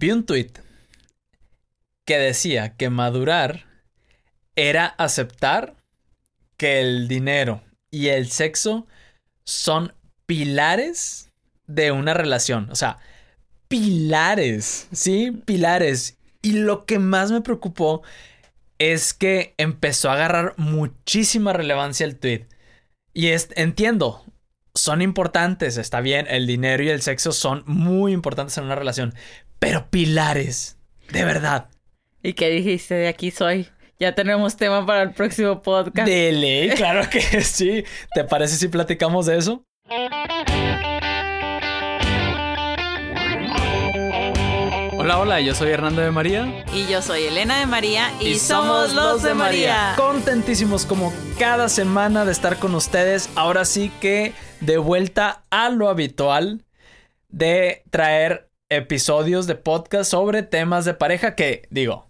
Vi un tweet que decía que madurar era aceptar que el dinero y el sexo son pilares de una relación. O sea, pilares, ¿sí? Pilares. Y lo que más me preocupó es que empezó a agarrar muchísima relevancia el tweet. Y entiendo, son importantes, está bien, el dinero y el sexo son muy importantes en una relación, pero pilares, de verdad. ¿Y qué dijiste? De aquí soy. Ya tenemos tema para el próximo podcast. De ley, claro que sí. ¿Te parece si platicamos de eso? Hola, hola, yo soy Hernando de María. Y yo soy Elena de María y, somos los de María. Contentísimos como cada semana de estar con ustedes. Ahora sí que de vuelta a lo habitual de traer episodios de podcast sobre temas de pareja que, digo,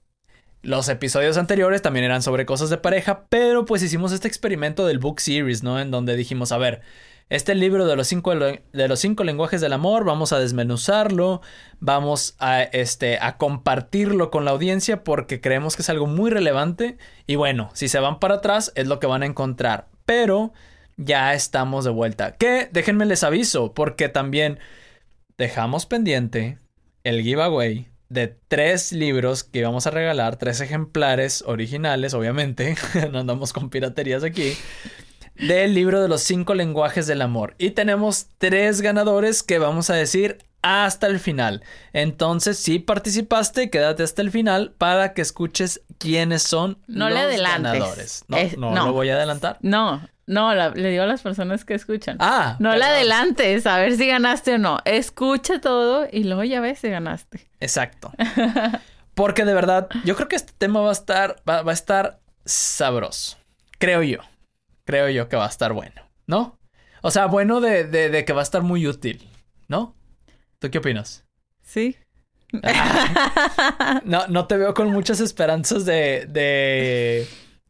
los episodios anteriores también eran sobre cosas de pareja, pero pues hicimos este experimento del book series, ¿no? En donde dijimos, a ver, este libro de los cinco, de los cinco lenguajes del amor, vamos a desmenuzarlo, vamos a, este, a compartirlo con la audiencia porque creemos que es algo muy relevante. Y bueno, si se van para atrás es lo que van a encontrar. Pero ya estamos de vuelta. Que déjenme les aviso porque también dejamos pendiente el giveaway de tres libros que vamos a regalar, tres ejemplares originales, obviamente, no andamos con piraterías aquí del libro de los cinco lenguajes del amor. Y tenemos tres ganadores que vamos a decir hasta el final. Entonces, si participaste, quédate hasta el final para que escuches quiénes son no los le ganadores. No, no, no, lo voy a adelantar. No, no, le digo a las personas que escuchan. Ah. No le adelantes a ver si ganaste o no. Escucha todo y luego ya ves si ganaste. Exacto. Porque de verdad, yo creo que este tema va a estar, va a estar sabroso. Creo yo creo yo que va a estar bueno, ¿no? O sea, bueno de, de, que va a estar muy útil, ¿no? ¿Tú qué opinas? Sí. No, no te veo con muchas esperanzas de. de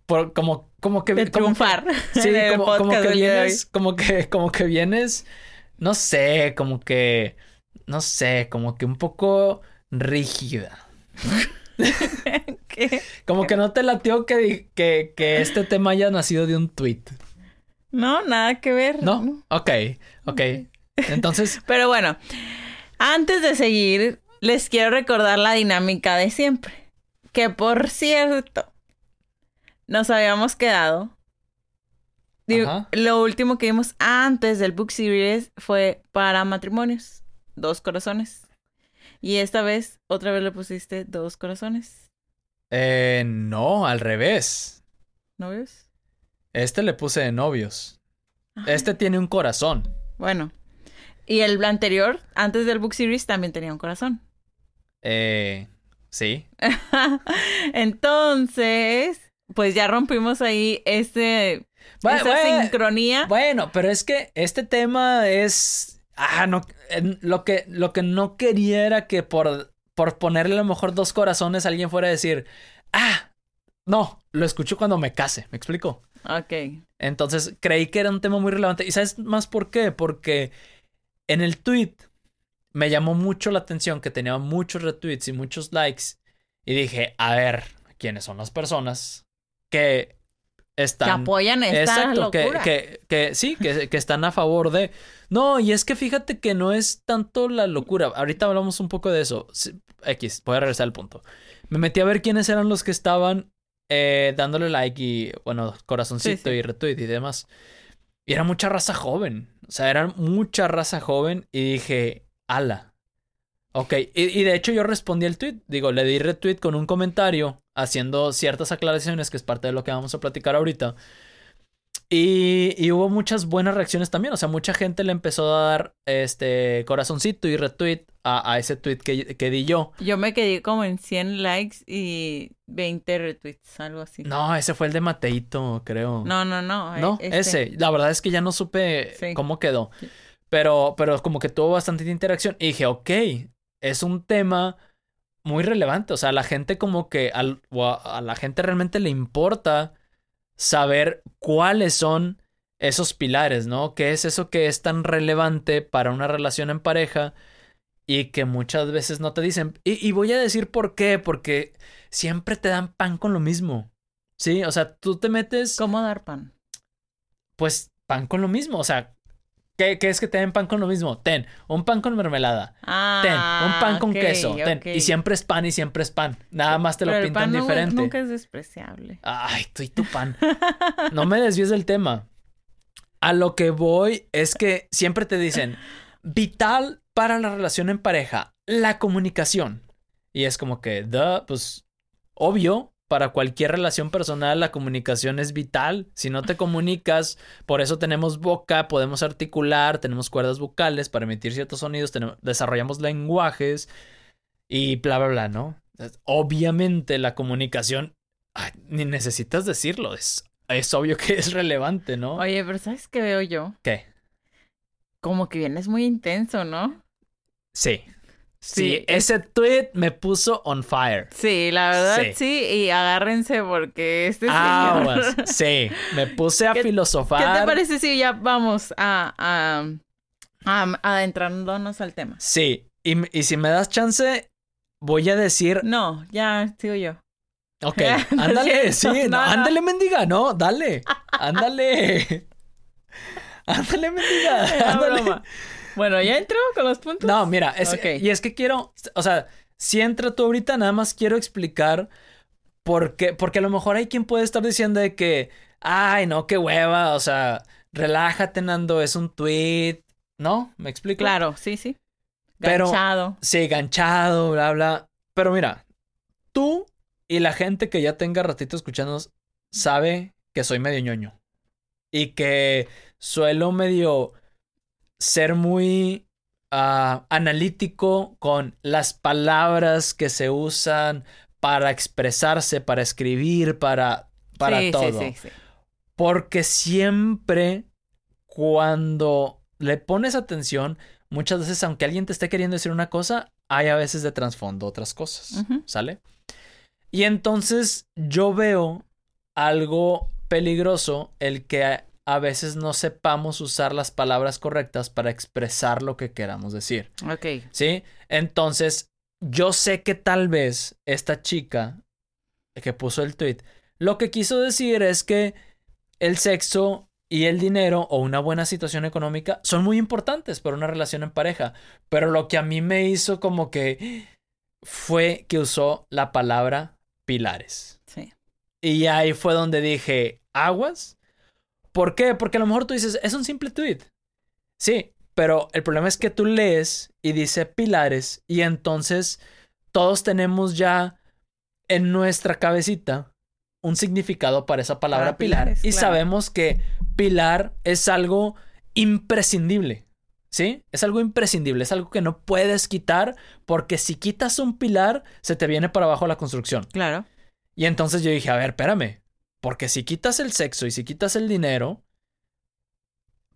por, como, como que. De triunfar. sí, como, como que vienes. Como que, como que vienes. No sé, como que. No sé, como que un poco rígida. Como que no te latió que, que, que este tema haya nacido de un tweet. No, nada que ver. ¿No? Ok, ok. Entonces. Pero bueno, antes de seguir, les quiero recordar la dinámica de siempre. Que por cierto, nos habíamos quedado. Lo último que vimos antes del book series fue para matrimonios. Dos corazones. Y esta vez, otra vez le pusiste dos corazones. Eh, no, al revés. ¿Novios? Este le puse de novios. Este tiene un corazón. Bueno. Y el anterior, antes del book series, también tenía un corazón. Eh, sí. Entonces, pues ya rompimos ahí este, esta sincronía. Bueno, pero es que este tema es Ah, no. Lo que, lo que no quería era que por, por ponerle a lo mejor dos corazones alguien fuera a decir, ah, no, lo escucho cuando me case. ¿Me explico? Ok. Entonces creí que era un tema muy relevante. ¿Y sabes más por qué? Porque en el tweet me llamó mucho la atención que tenía muchos retweets y muchos likes. Y dije, a ver, ¿quiénes son las personas que están... Que apoyan esta exacto, locura. Que, que, sí, que, que están a favor de... No, y es que fíjate que no es tanto la locura. Ahorita hablamos un poco de eso. X, voy a regresar al punto. Me metí a ver quiénes eran los que estaban eh, dándole like y, bueno, corazoncito y retweet y demás. Y era mucha raza joven. O sea, era mucha raza joven y dije, ala. Ok, y, y, de hecho yo respondí el tweet. Digo, le di retweet con un comentario haciendo ciertas aclaraciones, que es parte de lo que vamos a platicar ahorita. Y, hubo muchas buenas reacciones también. O sea, mucha gente le empezó a dar este corazoncito y retweet a, ese tweet que, que, di yo. Yo me quedé como en 100 likes y 20 retweets, algo así. No, ese fue el de Mateito, creo. No, no, no. No, este. ese. La verdad es que ya no supe cómo quedó. Pero, pero como que tuvo bastante interacción. Y dije, ok, es un tema muy relevante. O sea, a la gente como que a la gente realmente le importa saber cuáles son esos pilares, ¿no? ¿Qué es eso que es tan relevante para una relación en pareja? y que muchas veces no te dicen. Y, y voy a decir por qué, porque siempre te dan pan con lo mismo. Sí, o sea, tú te metes. ¿Cómo dar pan? Pues pan con lo mismo. O sea, ¿qué, qué es que te den pan con lo mismo? Ten, un pan con mermelada. Ah, Ten, un pan con ok, queso. Ten. Y siempre es pan y siempre es pan. Nada más te lo Pero el pintan pan no- diferente. nunca es despreciable. Ay, tú y tu pan. No me desvíes del tema. A lo que voy es que siempre te dicen, vital para la relación en pareja, la comunicación. Y es como que, duh, pues, obvio, para cualquier relación personal la comunicación es vital. Si no te comunicas, por eso tenemos boca, podemos articular, tenemos cuerdas vocales para emitir ciertos sonidos, tenemos- desarrollamos lenguajes y bla, bla, bla, ¿no? Obviamente la comunicación Ay, ni necesitas decirlo, es, es obvio que es relevante, ¿no? Oye, pero ¿sabes qué veo yo? ¿Qué? Como que vienes muy intenso, ¿no? Sí. Sí, Sí, ese tweet me puso on fire. Sí, la verdad Sí. sí. y agárrense porque este señor... Aguas. Sí, me puse a ¿Qué- filosofar. ¿Qué te parece si ya vamos a, a, a, adentrándonos al tema? Sí, y, y si me das chance, voy a decir. No, ya sigo yo. Ok, ándale, sí, no, no, no. ándale, mendiga, no, dale, ándale. Ándale, mendiga, ándale. Bueno, ¿ya entró con los puntos? No, mira, es, y es que quiero, o sea, si entra tú ahorita, nada más quiero explicar por qué, porque a lo mejor hay quien puede estar diciendo de que, ay, no, qué hueva, o sea, relájate, Nando, es un tweet, ¿no? ¿Me explico? Claro, sí, sí. Pero- Ganchado. Sí, ganchado, bla, bla. Pero mira, tú y la gente que ya tenga ratito escuchándonos sabe que soy medio ñoño. Y que suelo medio ser muy ah, analítico con las palabras que se usan para expresarse, para escribir, para, para sí, todo. Sí, sí, sí. Porque siempre cuando le pones atención, muchas veces, aunque alguien te esté queriendo decir una cosa, hay a veces de trasfondo otras cosas. ¿Sale? Y entonces yo veo algo peligroso el que a, veces no sepamos usar las palabras correctas para expresar lo que queramos decir. Ok. ¿Sí? Entonces, yo sé que tal vez esta chica que puso el tweet, lo que quiso decir es que el sexo y el dinero o una buena situación económica son muy importantes para una relación en pareja. Pero lo que a mí me hizo como que fue que usó la palabra pilares. Sí. Y ahí fue donde dije, aguas. ¿Por qué? Porque a lo mejor tú dices, es un simple tweet. Sí, pero el problema es que tú lees y dice pilares y entonces todos tenemos ya en nuestra cabecita un significado para esa palabra Para pilar. pilares, y claro. sabemos que pilar es algo imprescindible. ¿Sí? Es algo imprescindible, es algo que no puedes quitar porque si quitas un pilar se te viene para abajo la construcción. Claro. Y entonces yo dije, a ver, espérame, porque si quitas el sexo y si quitas el dinero,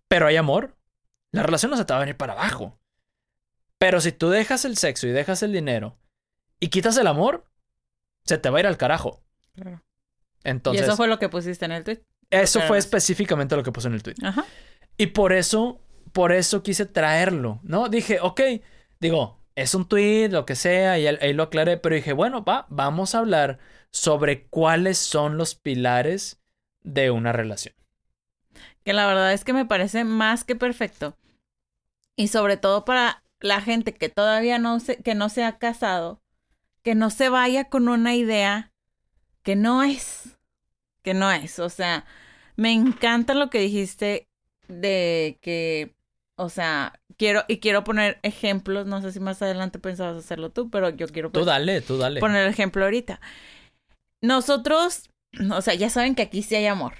pero hay amor, la relación no se te va a venir para abajo. Pero si tú dejas el sexo y dejas el dinero y quitas el amor, se te va a ir al carajo. Claro. Entonces, y eso fue lo que pusiste en el tweet. eso fue específicamente lo que puse en el tweet. Ajá. Y por eso, por eso quise traerlo, ¿no? Dije, ok, digo, es un tweet, lo que sea, y ahí lo aclaré, pero dije, bueno, va, vamos a hablar sobre cuáles son los pilares de una relación. Que la verdad es que me parece más que perfecto. Y sobre todo para la gente que todavía no se, que no se ha casado, que no se vaya con una idea que no es, que no es. O sea, me encanta lo que dijiste de que, o sea, quiero, y quiero poner ejemplos, no sé si más adelante pensabas hacerlo tú, pero yo quiero Tú pues, dale, tú dale. poner el ejemplo ahorita. Nosotros, o sea, ya saben que aquí sí hay amor.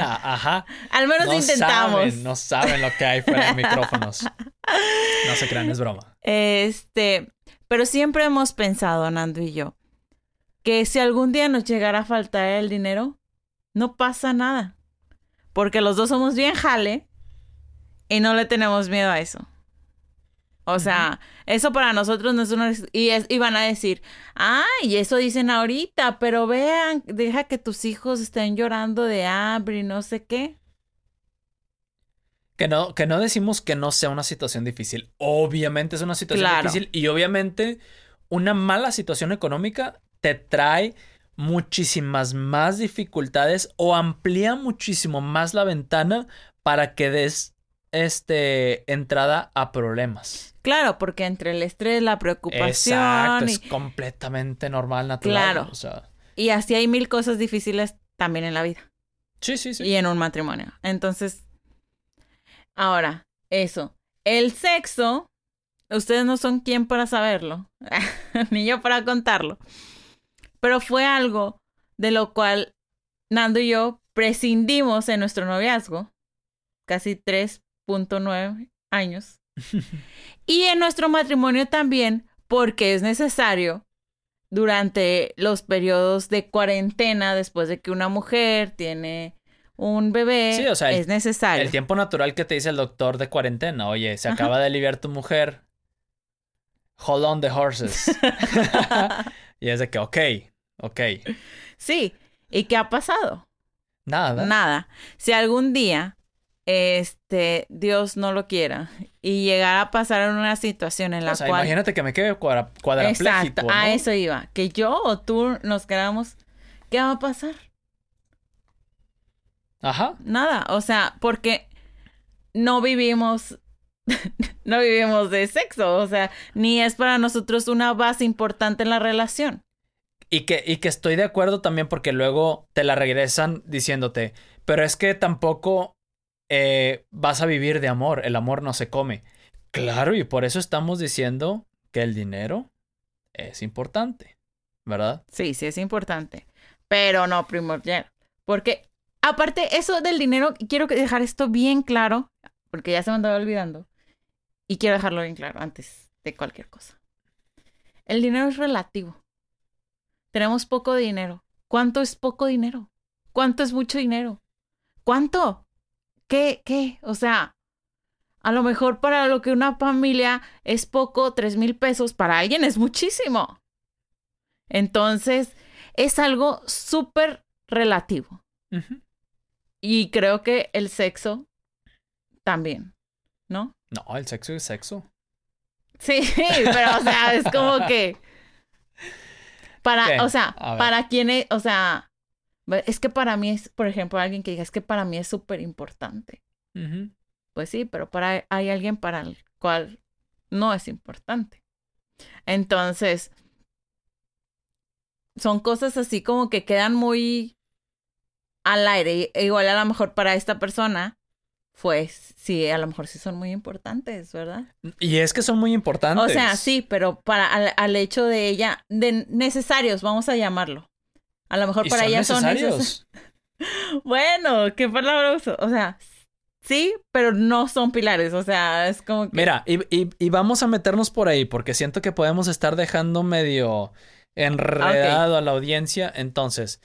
Ajá. Al menos No intentamos. saben, no saben lo que hay fuera de micrófonos. No se crean, es broma. Este, pero siempre hemos pensado, Nando y yo, que si algún día nos llegara a faltar el dinero, no pasa nada. Porque los dos somos bien jale y no le tenemos miedo a eso. O sea, eso para nosotros no es una... Y, es, y van a decir, ay, y eso dicen ahorita, pero vean, deja que tus hijos estén llorando de hambre y no sé qué. Que no, que no decimos que no sea una situación difícil. Obviamente es una situación Claro. difícil y obviamente una mala situación económica te trae muchísimas más dificultades o amplía muchísimo más la ventana para que des este entrada a problemas. Claro, porque entre el estrés, la preocupación Exacto, y, es completamente normal, natural. Claro. O sea, y así hay mil cosas difíciles también en la vida sí, sí, sí. y en un matrimonio. Entonces, ahora, eso. El sexo, ustedes no son quien para saberlo, ni yo para contarlo, pero fue algo de lo cual Nando y yo prescindimos en nuestro noviazgo, casi 3.9 años, y en nuestro matrimonio también, porque es necesario durante los periodos de cuarentena, después de que una mujer tiene un bebé, Sí, o sea, es necesario. El tiempo natural que te dice el doctor de cuarentena. Oye, se acaba de aliviar tu mujer. Hold on the horses. y es de que, ok, ok. Sí, ¿y qué ha pasado? Nada. Nada. Si algún día, este, Dios no lo quiera, y llegara a pasar en una situación en la o sea, cual... imagínate que me quede cuadra- cuadrapléjico, Exacto, ¿no? a eso iba. Que yo o tú nos quedamos, ¿qué va a pasar? Ajá. Nada, o sea, porque no vivimos, no vivimos de sexo, o sea, ni es para nosotros una base importante en la relación. Y que, y que estoy de acuerdo también porque luego te la regresan diciéndote, pero es que tampoco eh, vas a vivir de amor, el amor no se come. Claro, y por eso estamos diciendo que el dinero es importante, ¿verdad? Sí, sí es importante, pero no primordial, porque aparte eso del dinero, quiero dejar esto bien claro, porque ya se me andaba olvidando, y quiero dejarlo bien claro antes de cualquier cosa. El dinero es relativo. Tenemos poco dinero. ¿Cuánto es poco dinero? ¿Cuánto es mucho dinero? ¿Cuánto? ¿Qué? ¿Qué? O sea, a lo mejor para lo que una familia es poco, tres mil pesos, para alguien es muchísimo. Entonces, es algo súper relativo. Y creo que el sexo también, ¿no? No, el sexo es sexo. Sí, pero o sea, es como que para, ¿Qué? o sea, para quien es, o sea, es que para mí es, por ejemplo, alguien que diga, es que para mí es súper importante. Pues sí, pero para hay alguien para el cual no es importante. Entonces, son cosas así como que quedan muy al aire. E Igual a lo mejor para esta persona, pues sí, a lo mejor sí son muy importantes, ¿verdad? Y es que son muy importantes. O sea, sí, pero para al, al hecho de ella, de necesarios, vamos a llamarlo. A lo mejor Y para son ella son necesarios. Bueno, qué palabra uso. O sea, sí, pero no son pilares. O sea, es como que. Mira, y, y- y vamos a meternos por ahí porque siento que podemos estar dejando medio enredado a la audiencia. Entonces,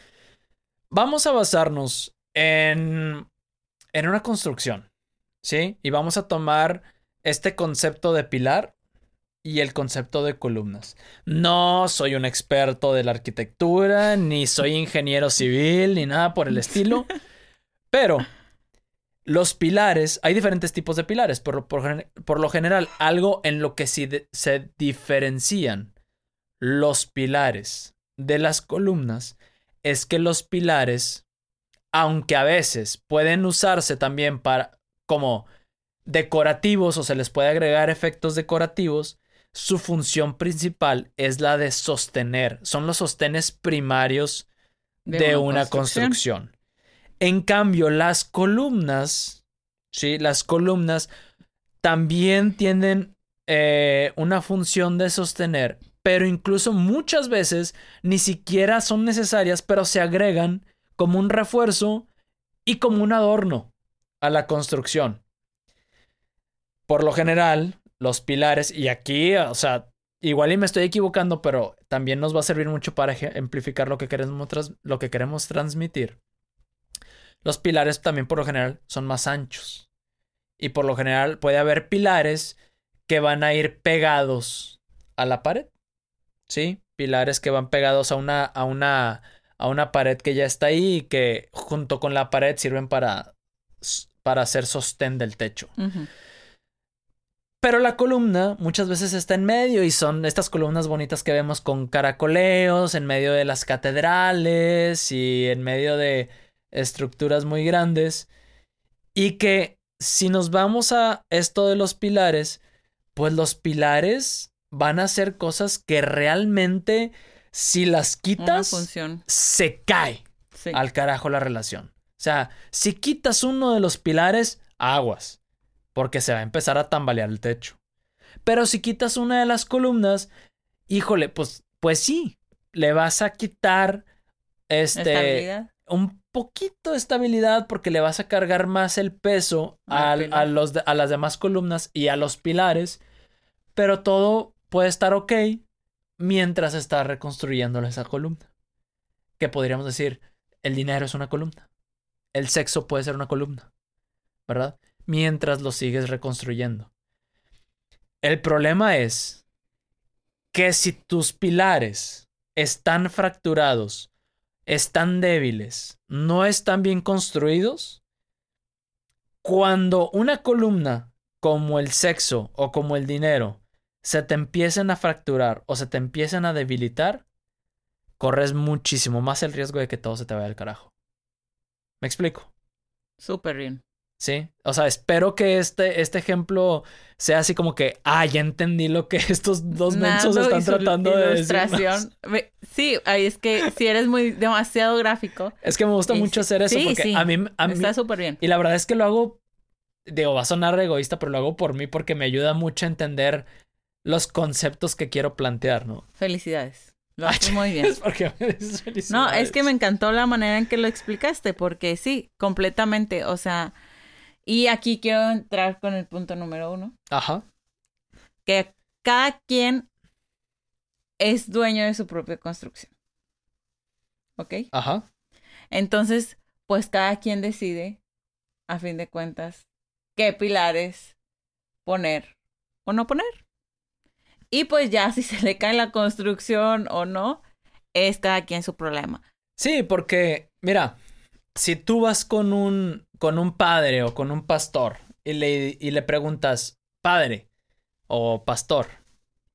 vamos a basarnos en, en una construcción, ¿sí? Y vamos a tomar este concepto de pilar y el concepto de columnas. No soy un experto de la arquitectura, ni soy ingeniero civil, ni nada por el estilo, pero los pilares, hay diferentes tipos de pilares, por, lo- por lo general, algo en lo que sí de- se diferencian los pilares de las columnas es que los pilares, aunque a veces pueden usarse también para como decorativos o se les puede agregar efectos decorativos, su función principal es la de sostener, son los sostenes primarios de, De una, construcción. En cambio, las columnas, sí, las columnas también tienen eh, una función de sostener, pero incluso muchas veces ni siquiera son necesarias, pero se agregan como un refuerzo y como un adorno a la construcción. Por lo general, los pilares, y aquí, o sea, igual y me estoy equivocando, pero también nos va a servir mucho para ejemplificar lo que queremos, lo que queremos transmitir. Los pilares también por lo general son más anchos. Y por lo general puede haber pilares que van a ir pegados a la pared. ¿Sí? Pilares que van pegados a una, a una, a una pared que ya está ahí y que junto con la pared sirven para, para hacer sostén del techo. Pero la columna muchas veces está en medio y son estas columnas bonitas que vemos con caracoleos en medio de las catedrales y en medio de estructuras muy grandes. Y que si nos vamos a esto de los pilares, pues los pilares van a ser cosas que realmente si las quitas se cae al carajo la relación. O sea, si quitas uno de los pilares, aguas porque se va a empezar a tambalear el techo. Pero si quitas una de las columnas, híjole, pues, pues sí, le vas a quitar este un poquito de estabilidad porque le vas a cargar más el peso a, los, a las demás columnas y a los pilares, pero todo puede estar ok mientras está reconstruyendo esa columna. Que podríamos decir, el dinero es una columna, el sexo puede ser una columna, ¿verdad? Mientras lo sigues reconstruyendo. El problema es que si tus pilares están fracturados, están débiles, no están bien construidos, cuando una columna como el sexo o como el dinero se te empiecen a fracturar o se te empiecen a debilitar, corres muchísimo más el riesgo de que todo se te vaya al carajo. ¿Me explico? Súper bien. Sí, o sea, espero que este, este ejemplo sea así como que, ah, ya entendí lo que estos dos mensos están tratando de decir. Sí, ahí es que si eres muy demasiado gráfico. Es que me gusta mucho hacer eso porque a mí, a mí está súper bien. Y la verdad es que lo hago, digo, va a sonar egoísta, pero lo hago por mí porque me ayuda mucho a entender los conceptos que quiero plantear, ¿no? Felicidades. Lo haces muy bien. No, es que me encantó la manera en que lo explicaste, porque sí, completamente. O sea, y aquí quiero entrar con el punto número uno. Ajá. Que cada quien es dueño de su propia construcción. ¿Ok? Ajá. Entonces, pues cada quien decide, a fin de cuentas, qué pilares poner o no poner. Y pues ya si se le cae la construcción o no, es cada quien su problema. Sí, porque, mira, si tú vas con un, con un padre o con un pastor y le, y le preguntas, padre o pastor,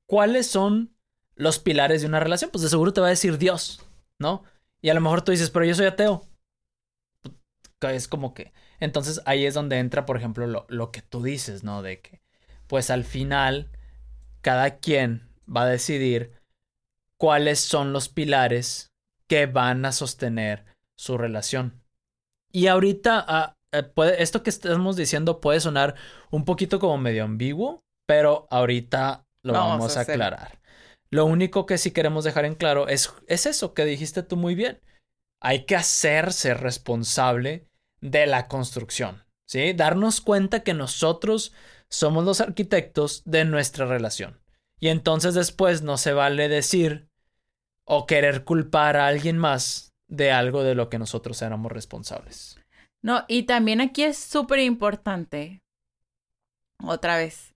¿cuáles son los pilares de una relación? Pues de seguro te va a decir Dios, ¿no? Y a lo mejor tú dices, pero yo soy ateo. Es como que... Entonces ahí es donde entra, por ejemplo, lo, lo que tú dices, ¿no? De que, pues al final, cada quien va a decidir cuáles son los pilares que van a sostener su relación. Y ahorita, ah, eh, esto que estamos diciendo puede sonar un poquito como medio ambiguo, pero ahorita lo vamos, a, aclarar. Lo único que sí queremos dejar en claro es, es eso que dijiste tú muy bien. Hay que hacerse responsable de la construcción, ¿sí? Darnos cuenta que nosotros somos los arquitectos de nuestra relación. Y entonces después no se vale decir o querer culpar a alguien más de algo de lo que nosotros éramos responsables. No, y también aquí es súper importante, otra vez,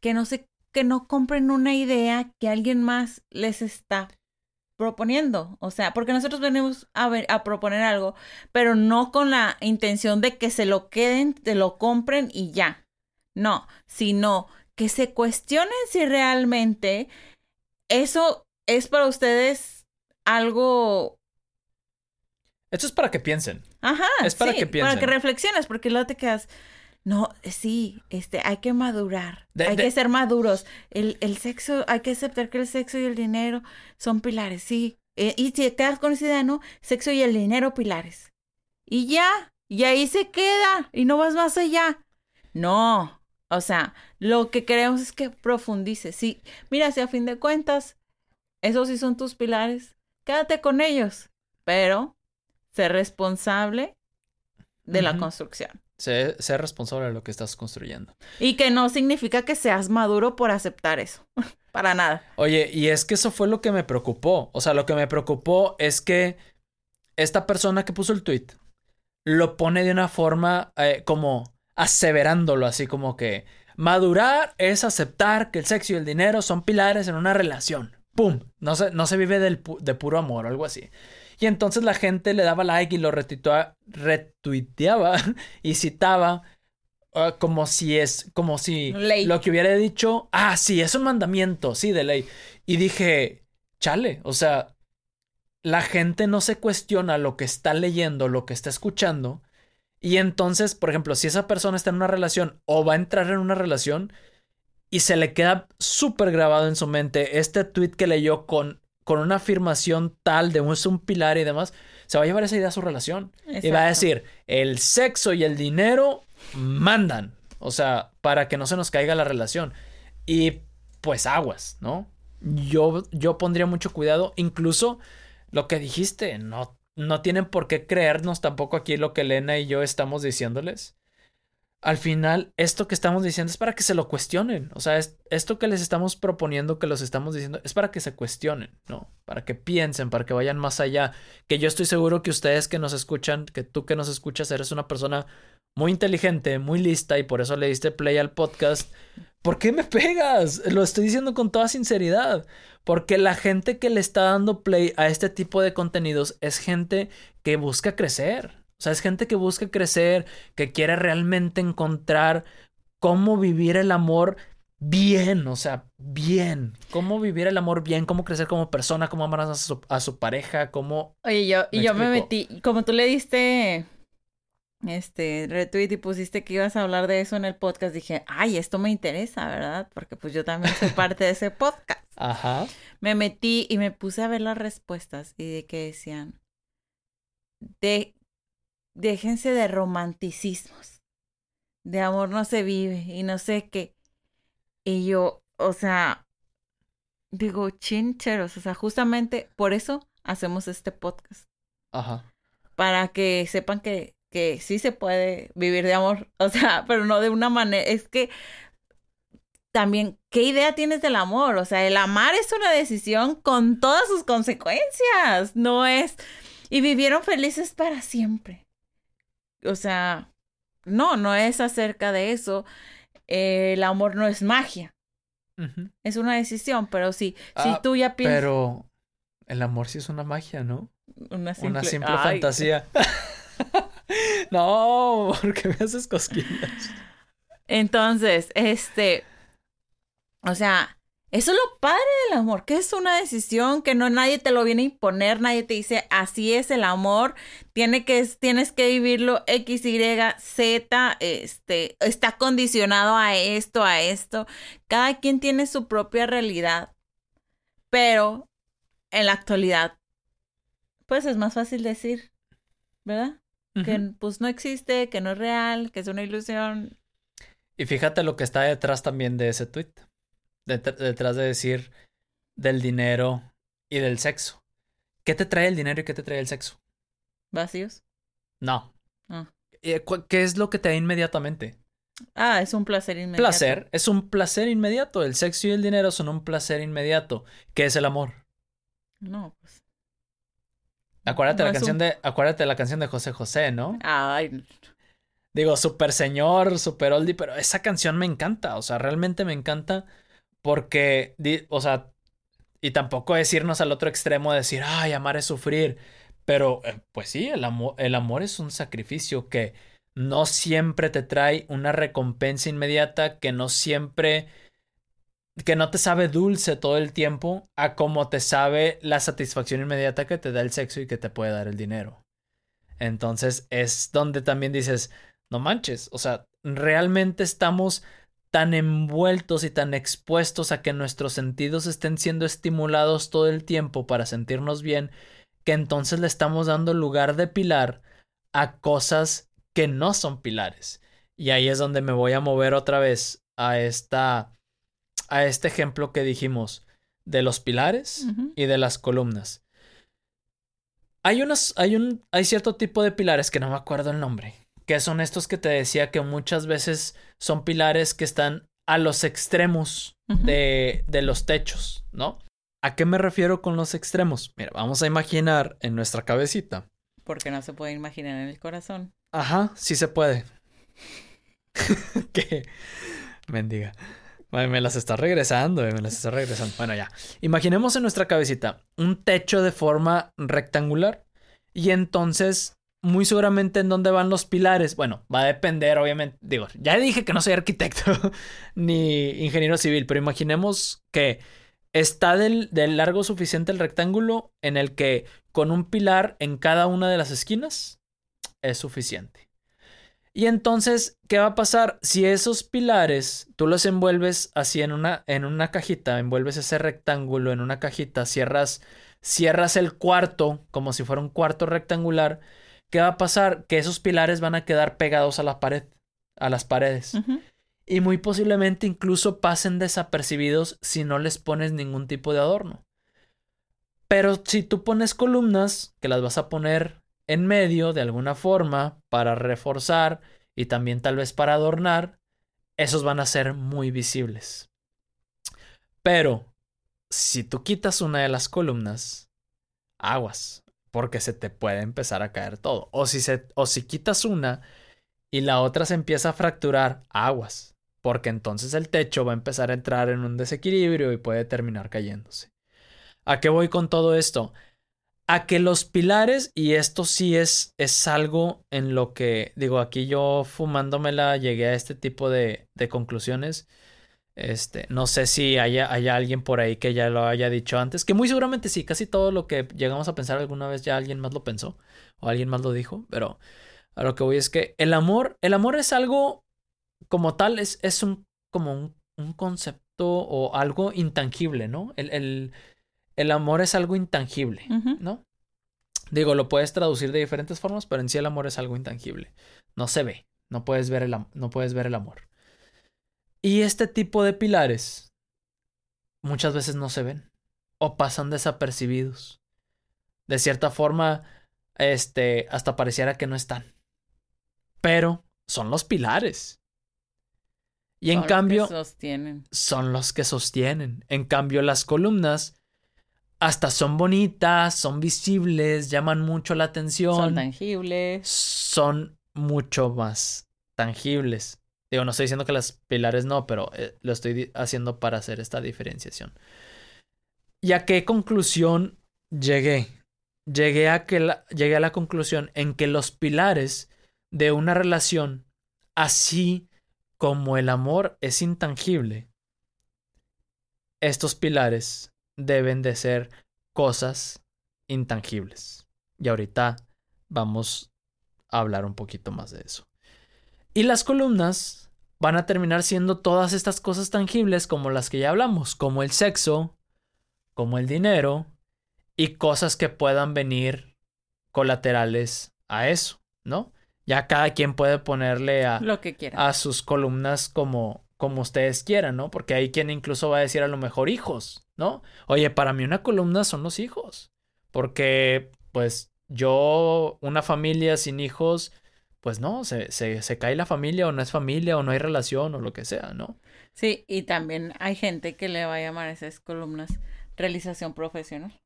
que no se, que no compren una idea que alguien más les está proponiendo. O sea, porque nosotros venimos a, ver, a proponer algo, pero no con la intención de que se lo queden, te lo compren y ya. No, sino que se cuestionen si realmente eso es para ustedes algo esto es para que piensen. Ajá. Es para que piensen. Para que reflexiones, porque luego te quedas. No, sí, este, hay que madurar. hay que ser maduros. El, el, sexo, hay que aceptar que el sexo y el dinero son pilares, sí. Eh, y si te quedas con esa idea, ¿no? Sexo y el dinero, pilares. Y ya, y ahí se queda, y no vas más allá. No, o sea, lo que queremos es que profundices. Sí, mira, si a fin de cuentas, esos sí son tus pilares, quédate con ellos. Pero ser responsable de la construcción. Ser, ser, responsable de lo que estás construyendo. Y que no significa que seas maduro por aceptar eso. Para nada. Oye, y es que eso fue lo que me preocupó. O sea, lo que me preocupó es que esta persona que puso el tweet lo pone de una forma eh, como aseverándolo, así como que madurar es aceptar que el sexo y el dinero son pilares en una relación. ¡Pum! No se, no se vive del de puro amor o algo así. Y entonces la gente le daba like y lo retuiteaba y citaba ah, como si es, como si lo que hubiera dicho, ah, sí, es un mandamiento, sí, de ley. Y dije, chale, o sea, la gente no se cuestiona lo que está leyendo, lo que está escuchando. Y entonces, por ejemplo, si esa persona está en una relación o va a entrar en una relación y se le queda súper grabado en su mente este tweet que leyó con con una afirmación tal de un, es un pilar y demás, se va a llevar esa idea a su relación. Y va a decir, el sexo y el dinero mandan. O sea, para que no se nos caiga la relación. Y pues aguas, ¿no? Yo, yo pondría mucho cuidado. Incluso lo que dijiste, no, no tienen por qué creernos tampoco aquí lo que Elena y yo estamos diciéndoles al final esto que estamos diciendo es para que se lo cuestionen. O sea, esto que les estamos proponiendo, que los estamos diciendo, es para que se cuestionen, ¿no? Para que piensen, para que vayan más allá. Que yo estoy seguro que ustedes que nos escuchan, que tú que nos escuchas, eres una persona muy inteligente, muy lista y por eso le diste play al podcast. ¿Por qué me pegas? Lo estoy diciendo con toda sinceridad. Porque la gente que le está dando play a este tipo de contenidos es gente que busca crecer. O sea, es gente que busca crecer, que quiere realmente encontrar cómo vivir el amor bien, o sea, bien. Cómo vivir el amor bien, cómo crecer como persona, cómo amar a su, pareja, cómo... Oye, yo, y yo me metí, como tú le diste este retweet y pusiste que ibas a hablar de eso en el podcast, dije, ay, esto me interesa, ¿verdad? Porque pues yo también soy parte de ese podcast. Ajá. Me metí y me puse a ver las respuestas y de qué decían, de déjense de romanticismos. De amor no se vive y no sé qué. Y yo, o sea, digo, chincheros, o sea, justamente por eso hacemos este podcast. Ajá. Para que sepan que, que sí se puede vivir de amor, o sea, pero no de una manera, es que también, ¿qué idea tienes del amor? O sea, el amar es una decisión con todas sus consecuencias, no es... Y vivieron felices para siempre o sea, no, no es acerca de eso. el amor no es magia. Es una decisión, pero sí, si ah, tú ya piensas... Pero el amor sí es una magia, ¿no? Una simple, una simple fantasía. no, porque me haces cosquillas. Entonces, este, o sea, eso es lo padre del amor, que es una decisión que no nadie te lo viene a imponer, nadie te dice así es el amor, tiene que, tienes que vivirlo X, Y, Z, este, está condicionado a esto, a esto. Cada quien tiene su propia realidad, pero en la actualidad, pues es más fácil decir, ¿verdad? Que pues no existe, que no es real, que es una ilusión. Y fíjate lo que está detrás también de ese tweet detrás de decir del dinero y del sexo. ¿Qué te trae el dinero y qué te trae el sexo? ¿Vacíos? No. Ah. Eh, ¿Qué es lo que te da inmediatamente? Ah, es un placer inmediato. Placer, es un placer inmediato. El sexo y el dinero son un placer inmediato. ¿Qué es el amor? No, pues. Acuérdate la canción de. Acuérdate la canción de José José, ¿no? Ay. Digo, super señor, super oldie, pero esa canción me encanta. O sea, realmente me encanta porque, o sea, y tampoco decirnos al otro extremo de decir, ay, amar es sufrir. Pero, eh, pues sí, el amor, el amor es un sacrificio que no siempre te trae una recompensa inmediata, que no siempre, que no te sabe dulce todo el tiempo, a como te sabe la satisfacción inmediata que te da el sexo y que te puede dar el dinero. Entonces es donde también dices, no manches, o sea, realmente estamos tan envueltos y tan expuestos a que nuestros sentidos estén siendo estimulados todo el tiempo para sentirnos bien, que entonces le estamos dando lugar de pilar a cosas que no son pilares. Y ahí es donde me voy a mover otra vez a esta a este ejemplo que dijimos de los pilares y de las columnas. Hay unos hay un hay cierto tipo de pilares que no me acuerdo el nombre, que son estos que te decía que muchas veces son pilares que están a los extremos de, de los techos, ¿no? ¿A qué me refiero con los extremos? Mira, vamos a imaginar en nuestra cabecita. Porque no se puede imaginar en el corazón. Ajá, sí se puede. ¿Qué? Mendiga. Me las está regresando, me las regresando. Bueno, ya. Imaginemos en nuestra cabecita un techo de forma rectangular Y entonces, muy seguramente en dónde van los pilares. Bueno, va a depender, obviamente. Digo, ya dije que no soy arquitecto ni ingeniero civil, pero imaginemos que está del, del, largo suficiente el rectángulo en el que con un pilar en cada una de las esquinas es suficiente. Y entonces, ¿qué va a pasar? Si esos pilares tú los envuelves así en una, en una cajita, envuelves ese rectángulo en una cajita, cierras, cierras el cuarto como si fuera un cuarto rectangular, ¿qué va a pasar? Que esos pilares van a quedar pegados a la pared, a las paredes. Y muy posiblemente incluso pasen desapercibidos si no les pones ningún tipo de adorno. Pero si tú pones columnas, que las vas a poner en medio de alguna forma para reforzar y también tal vez para adornar, esos van a ser muy visibles. Pero si tú quitas una de las columnas, aguas, porque se te puede empezar a caer todo. O si, se, o si quitas una y la otra se empieza a fracturar, aguas, porque entonces el techo va a empezar a entrar en un desequilibrio y puede terminar cayéndose. ¿A qué voy con todo esto? a que los pilares, y esto sí es, es algo en lo que, digo, aquí yo fumándomela llegué a este tipo de, de conclusiones. Este, no sé si haya, haya, alguien por ahí que ya lo haya dicho antes, que muy seguramente sí, casi todo lo que llegamos a pensar alguna vez ya alguien más lo pensó o alguien más lo dijo, pero a lo que voy es que el amor, el amor es algo como tal, es, es un, como un, un concepto o algo intangible, ¿no? El, el, el amor es algo intangible, ¿no? Digo, lo puedes traducir de diferentes formas, pero en sí el amor es algo intangible. No se ve, no puedes ver el, no puedes ver el amor. Y este tipo de pilares muchas veces no se ven o pasan desapercibidos. De cierta forma, este, hasta pareciera que no están. Pero son los pilares. Y en cambio, son los que sostienen. En cambio, las columnas hasta son bonitas, son visibles, llaman mucho la atención. Son tangibles. Son mucho más tangibles. Digo, no estoy diciendo que las pilares no, pero eh, lo estoy haciendo para hacer esta diferenciación. ¿Y a qué conclusión llegué? Llegué a, que llegué a la conclusión en que los pilares de una relación, así como el amor es intangible, estos pilares deben de ser cosas intangibles. Y ahorita vamos a hablar un poquito más de eso. Y las columnas van a terminar siendo todas estas cosas tangibles como las que ya hablamos, como el sexo, como el dinero y cosas que puedan venir colaterales a eso, ¿no? Ya cada quien puede ponerle a, Lo que quiera. a sus columnas como, como ustedes quieran, ¿no? Porque hay quien incluso va a decir a lo mejor hijos, ¿no? Oye, para mí una columna son los hijos, porque pues yo, una familia sin hijos, pues no, se, se, se, cae la familia o no es familia o no hay relación o lo que sea, ¿no? Sí, y también hay gente que le va a llamar a esas columnas realización profesional.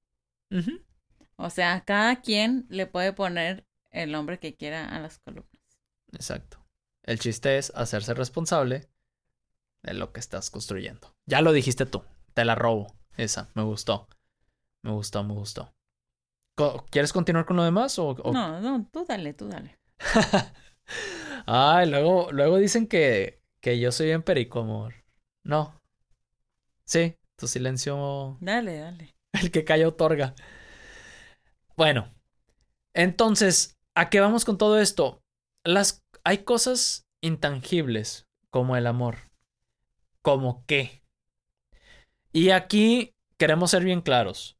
O sea, cada quien le puede poner el nombre que quiera a las columnas. Exacto. El chiste es hacerse responsable de lo que estás construyendo. Ya lo dijiste tú, te la robo. Esa, me gustó. Me gustó, me gustó. ¿Quieres continuar con lo demás? O, No, no, tú dale, tú dale. Ay, luego, luego dicen que, que yo soy bien perico, amor. No. Sí, tu silencio. Dale, dale. El que calla otorga. Bueno, entonces, ¿a qué vamos con todo esto? Las, hay cosas intangibles como el amor. ¿Como qué? Y aquí queremos ser bien claros.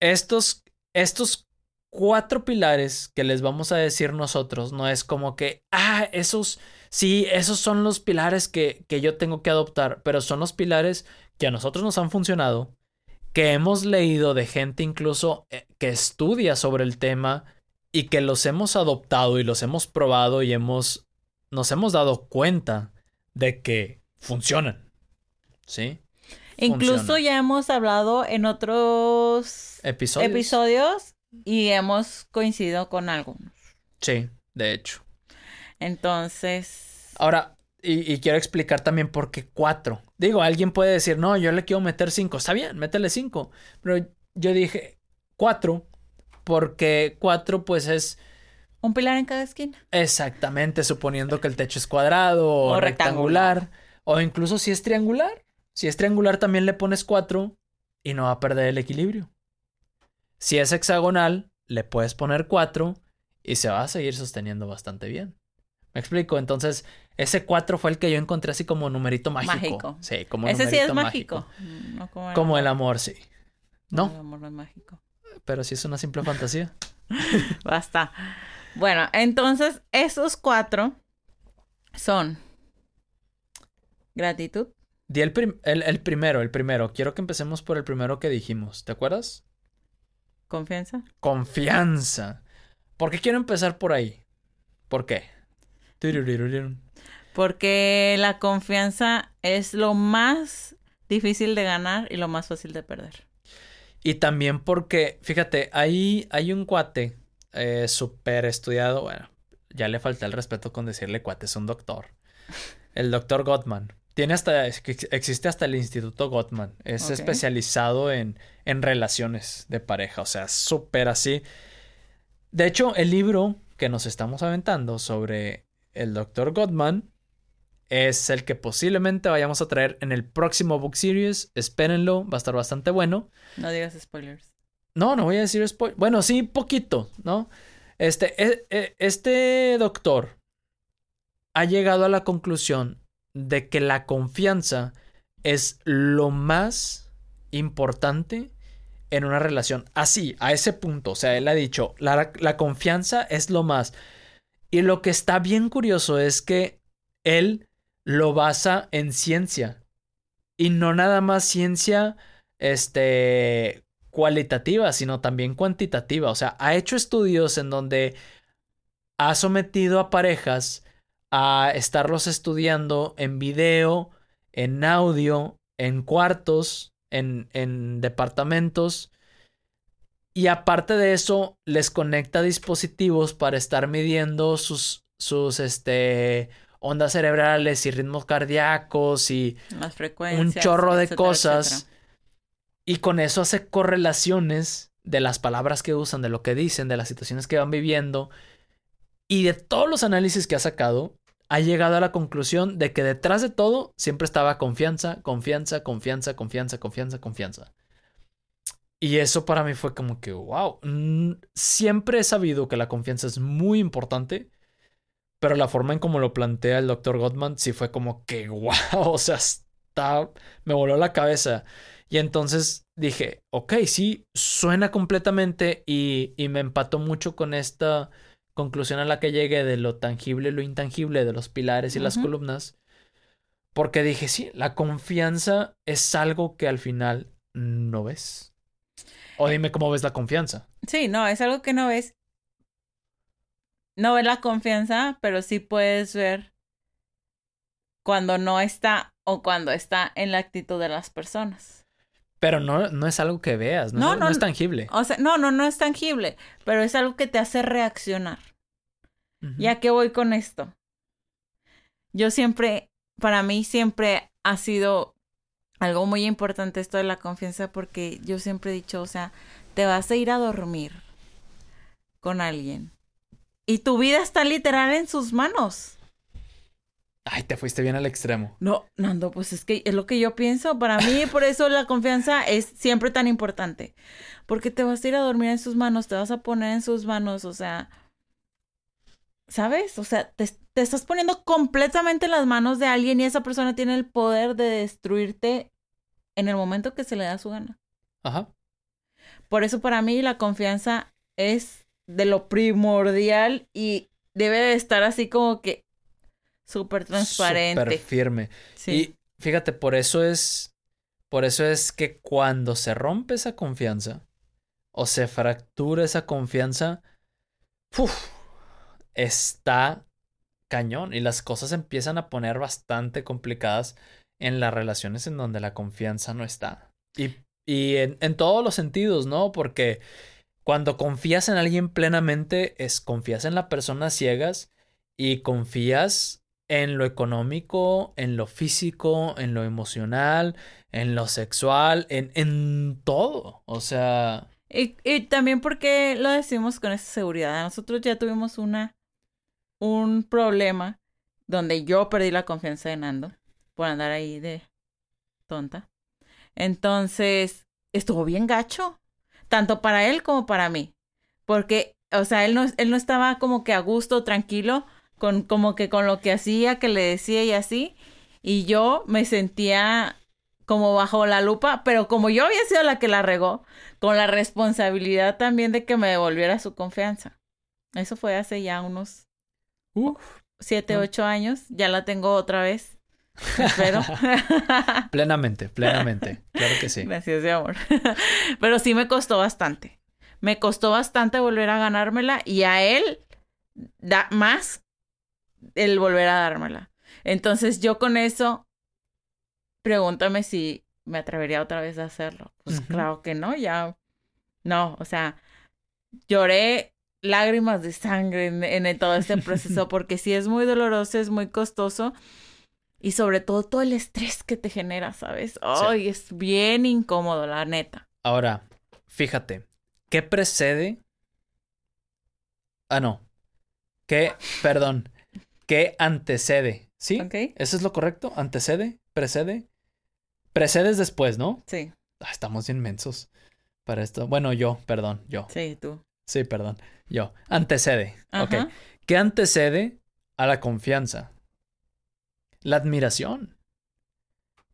Estos, estos cuatro pilares que les vamos a decir nosotros no es como que, ah, esos, sí, esos son los pilares que, que yo tengo que adoptar, pero son los pilares que a nosotros nos han funcionado, que hemos leído de gente incluso eh, que estudia sobre el tema y que los hemos adoptado y los hemos probado y hemos, nos hemos dado cuenta de que funcionan. ¿Sí? Incluso ya hemos hablado en otros episodios. episodios y hemos coincidido con algunos. Sí, de hecho. Entonces. Ahora, y, quiero explicar también por qué cuatro. Digo, alguien puede decir, no, yo le quiero meter cinco. Está bien, métele cinco. Pero yo dije cuatro Porque cuatro, pues es. Un pilar en cada esquina. Exactamente, suponiendo que el techo es cuadrado o, rectangular. O incluso si es triangular. Si es triangular, también le pones cuatro y no va a perder el equilibrio. Si es hexagonal, le puedes poner cuatro y se va a seguir sosteniendo bastante bien. ¿Me explico? Entonces, ese 4 fue el que yo encontré así como numerito mágico. Mágico. Sí, como Ese sí es mágico. como, el, amor, sí. ¿No? El amor no es mágico. Pero sí es una simple fantasía. Basta. Bueno, entonces, esos cuatro son gratitud. Di el, el primero, el primero. Quiero que empecemos por el primero que dijimos. ¿Te acuerdas? Confianza. Confianza. ¿Por qué quiero empezar por ahí? ¿Por qué? Porque la confianza es lo más difícil de ganar y lo más fácil de perder. Y también porque, fíjate, ahí hay un cuate eh, súper estudiado, bueno, ya le falta el respeto con decirle cuate, es un doctor. El doctor Gottman. Tiene hasta, existe hasta el Instituto Gottman. Es especializado en, en relaciones de pareja, o sea, súper así. De hecho, el libro que nos estamos aventando sobre el Dr. Gottman es el que posiblemente vayamos a traer en el próximo Book Series. Espérenlo, va a estar bastante bueno. No digas spoilers. No, no voy a decir spoilers. Bueno, sí, poquito, ¿no? Este, e, e, este doctor ha llegado a la conclusión de que la confianza es lo más importante en una relación. Así, a ese punto. O sea, él ha dicho, la, confianza es lo más. Y lo que está bien curioso es que él lo basa en ciencia. Y no nada más ciencia este, cualitativa, sino también cuantitativa. O sea, ha hecho estudios en donde ha sometido a parejas a estarlos estudiando en video, en audio, en cuartos, en, en departamentos y aparte de eso, les conecta dispositivos para estar midiendo sus, sus este, ondas cerebrales y ritmos cardíacos y un chorro de cosas. Y con eso hace correlaciones de las palabras que usan, de lo que dicen, de las situaciones que van viviendo. Y de todos los análisis que ha sacado, ha llegado a la conclusión de que detrás de todo siempre estaba confianza, confianza, confianza, confianza, confianza, confianza. Y eso para mí fue como que, wow, siempre he sabido que la confianza es muy importante, pero la forma en como lo plantea el Dr. Gottman sí fue como que, wow, o sea, está, me voló la cabeza. Y entonces dije, ok, sí, suena completamente y, y me empató mucho con esta conclusión a la que llegué de lo tangible y lo intangible, de los pilares y las columnas. Porque dije, sí, la confianza es algo que al final no ves. O dime cómo ves la confianza. Sí, no, es algo que no ves. No ves la confianza, pero sí puedes ver cuando no está o cuando está en la actitud de las personas. Pero no, no es algo que veas, no, no, es tangible. O sea, no, no, no es tangible, pero es algo que te hace reaccionar. ¿Ya que voy con esto? Yo siempre, para mí siempre ha sido algo muy importante esto de la confianza porque yo siempre he dicho, o sea, te vas a ir a dormir con alguien y tu vida está literal en sus manos. Ay, te fuiste bien al extremo. No, Nando, pues es que es lo que yo pienso. Para mí, por eso la confianza es siempre tan importante. Porque te vas a ir a dormir en sus manos, te vas a poner en sus manos, o sea, ¿sabes? O sea, te, te estás poniendo completamente en las manos de alguien y esa persona tiene el poder de destruirte en el momento que se le da su gana. Ajá. Por eso para mí la confianza es de lo primordial y debe de estar así como que súper transparente. Súper firme. Sí. Y fíjate, por eso es, por eso es que cuando se rompe esa confianza o se fractura esa confianza, uf, está cañón y las cosas empiezan a poner bastante complicadas en las relaciones en donde la confianza no está. Y, y en, en, todos los sentidos, ¿no? Porque cuando confías en alguien plenamente, es confías en la persona ciegas y confías en lo económico, en lo físico, en lo emocional, en lo sexual, en, en todo. O sea. Y, y también porque lo decimos con esa seguridad. Nosotros ya tuvimos una, un problema donde yo perdí la confianza de Nando por andar ahí de tonta. Entonces, estuvo bien gacho, tanto para él como para mí. Porque, o sea, él no, él no estaba como que a gusto, tranquilo, con como que con lo que hacía, que le decía y así. Y yo me sentía como bajo la lupa, pero como yo había sido la que la regó, con la responsabilidad también de que me devolviera su confianza. Eso fue hace ya unos siete, ocho años. Ya la tengo otra vez. Espero. plenamente, plenamente. Claro que sí. Gracias, de amor. Pero sí me costó bastante. Me costó bastante volver a ganármela y a él da más el volver a dármela. Entonces yo con eso, pregúntame si me atrevería otra vez a hacerlo. Pues claro que no, ya. No, o sea, lloré lágrimas de sangre en, todo este proceso porque sí es muy doloroso, es muy costoso y sobre todo todo el estrés que te genera, ¿sabes? Ay, es bien incómodo, la neta. Ahora, fíjate, ¿qué precede? Ah, no. ¿Qué, perdón, qué antecede? ¿Sí? ¿Eso es lo correcto? ¿Antecede? ¿Precede? Precedes después, ¿no? Sí. Ah, estamos inmensos para esto. Bueno, yo, perdón, yo. Sí, tú. Sí, perdón, yo. Antecede. Ok. ¿Qué antecede a la confianza? La admiración.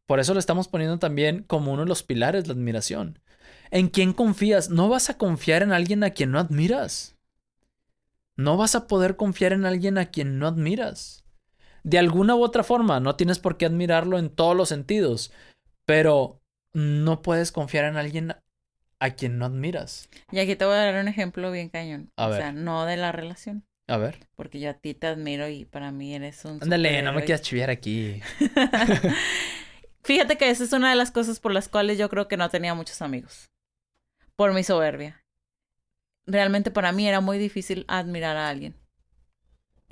Por eso lo estamos poniendo también como uno de los pilares, la admiración. ¿En quién confías? No vas a confiar en alguien a quien no admiras. No vas a poder confiar en alguien a quien no admiras. De alguna u otra forma, no tienes por qué admirarlo en todos los sentidos, pero no puedes confiar en alguien a quien no admiras. Y aquí te voy a dar un ejemplo bien cañón. o sea, no de la relación. A ver. Porque yo a ti te admiro y para mí eres un. Ándale, no me quieras chiviar aquí. Fíjate que esa es una de las cosas por las cuales yo creo que no tenía muchos amigos. Por mi soberbia. Realmente para mí era muy difícil admirar a alguien.